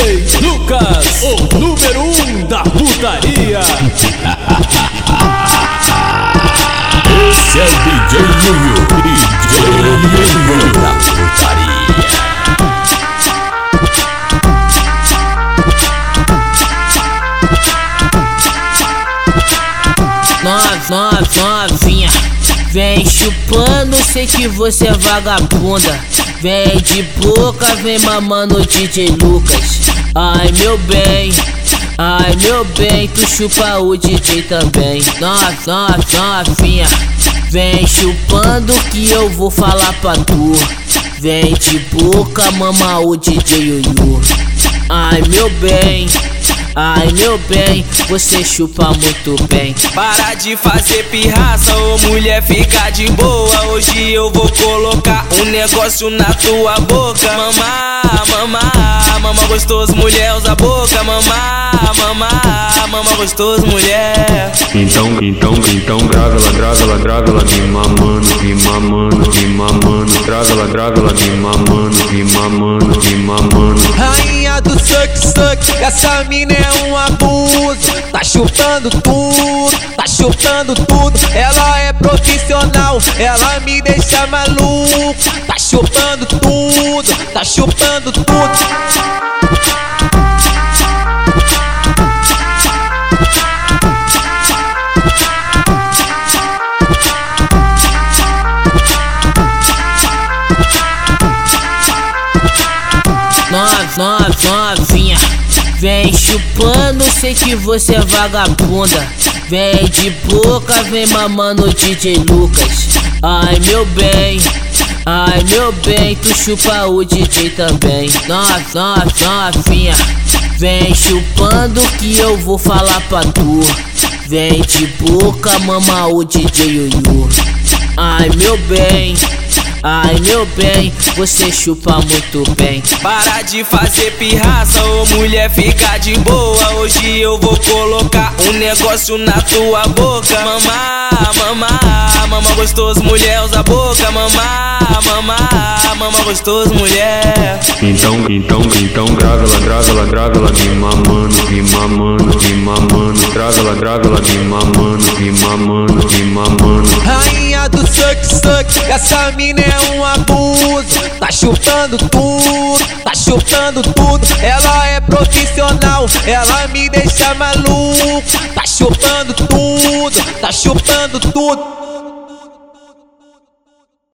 DJ Lucas, o número um da putaria. Esse é o DJ Nuno, DJ Nuno da putaria. Nova, novinha, vem chupando, sei que você é vagabunda. Vem de boca, vem mamando DJ Lucas. Ai meu bem, ai meu bem, tu chupa o DJ também. Nova, novinha, vem chupando que eu vou falar pra tu. Vem de boca, mama o DJ Yuyu. Ai meu bem. Ai meu bem, você chupa muito bem. Para de fazer pirraça, ô mulher, fica de boa. Hoje eu vou colocar um negócio na tua boca. Mamá, mamá, mamá gostoso, mulher, usa a boca. Mamá, mamá, mamá gostoso, mulher. Então, então, então, grava ela, grava ela, grava ela, me mamando, me mamando, me mamando. Grava ela, grava ela, me mamando, me mamando, me mamando. Do suck suck, essa mina é um abuso. Tá chupando tudo, tá chupando tudo. Ela é profissional, ela me deixa maluco. Tá chupando tudo, tá chupando tudo. Novinha, vem chupando, sei que você é vagabunda. Vem de boca, vem mamando DJ Lucas. Ai meu bem, ai meu bem, tu chupa o DJ também. Nova, novinha, vem chupando que eu vou falar pra tu. Vem de boca, mama o DJ Yuyu. Ai meu bem. Ai meu bem, você chupa muito bem. Para de fazer pirraça, ô mulher, fica de boa. Hoje eu vou colocar um negócio na tua boca. Mamá, mamá, mamá gostoso, mulher, usa a boca. Mamá, mamá, mamá gostoso, mulher. Então, então, então, grava ela, grava ela, grava ela, me mamando, me mamando, me mamando. Grava ela, me mamando, me mamando, me mamando. Rainha do suck suck, essa mina é um abuso. Tá chupando tudo, tá chupando tudo. Ela é profissional, ela me deixa maluco. Tá chupando tudo, tá chupando tudo.